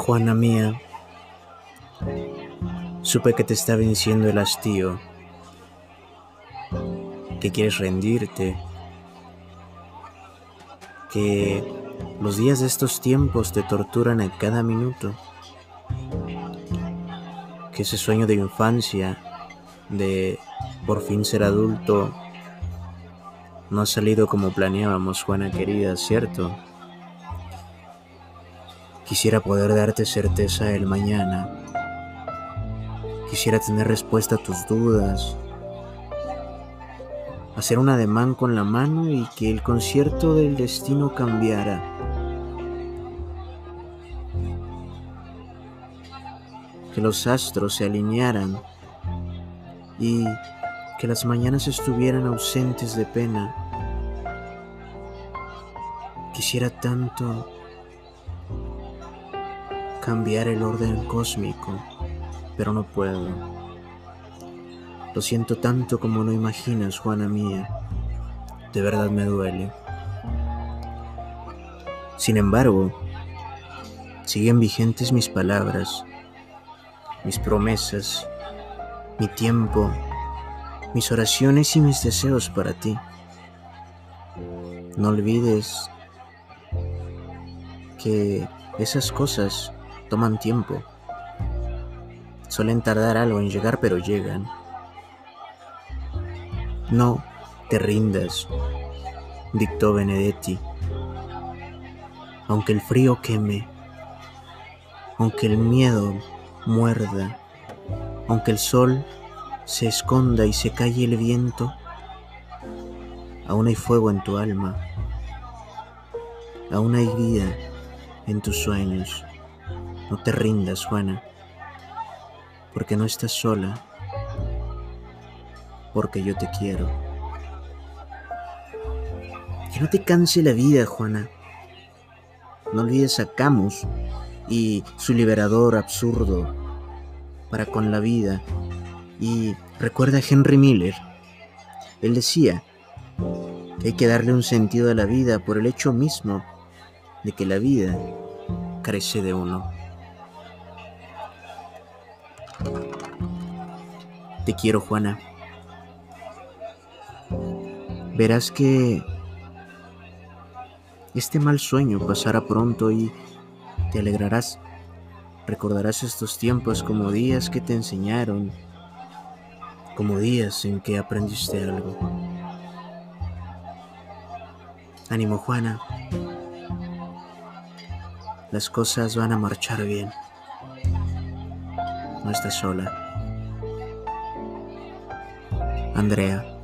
Juana mía, supe que te está venciendo el hastío, que quieres rendirte, que los días de estos tiempos te torturan a cada minuto, que ese sueño de infancia, de por fin ser adulto, no ha salido como planeábamos, Juana querida, ¿cierto? Quisiera poder darte certeza del mañana. Quisiera tener respuesta a tus dudas. Hacer un ademán con la mano y que el concierto del destino cambiara. Que los astros se alinearan y que las mañanas estuvieran ausentes de pena. Quisiera tanto cambiar el orden cósmico, pero no puedo. Lo siento tanto como no imaginas, Juana mía. De verdad me duele. Sin embargo, siguen vigentes mis palabras, mis promesas, mi tiempo, mis oraciones y mis deseos para ti. No olvides que esas cosas toman tiempo. Suelen tardar algo en llegar, pero llegan. No te rindas, dictó Benedetti. Aunque el frío queme, aunque el miedo muerda, aunque el sol se esconda y se calle el viento, aún hay fuego en tu alma, aún hay vida en tus sueños. No te rindas, Juana, porque no estás sola, porque yo te quiero. Que no te canse la vida, Juana. No olvides a Camus y su liberador absurdo para con la vida. Y recuerda a Henry Miller. Él decía que hay que darle un sentido a la vida por el hecho mismo de que la vida carece de uno. Te quiero, Juana. Verás que este mal sueño pasará pronto y te alegrarás. Recordarás estos tiempos como días que te enseñaron, como días en que aprendiste algo. Ánimo, Juana. Las cosas van a marchar bien no estás sola. Andrea.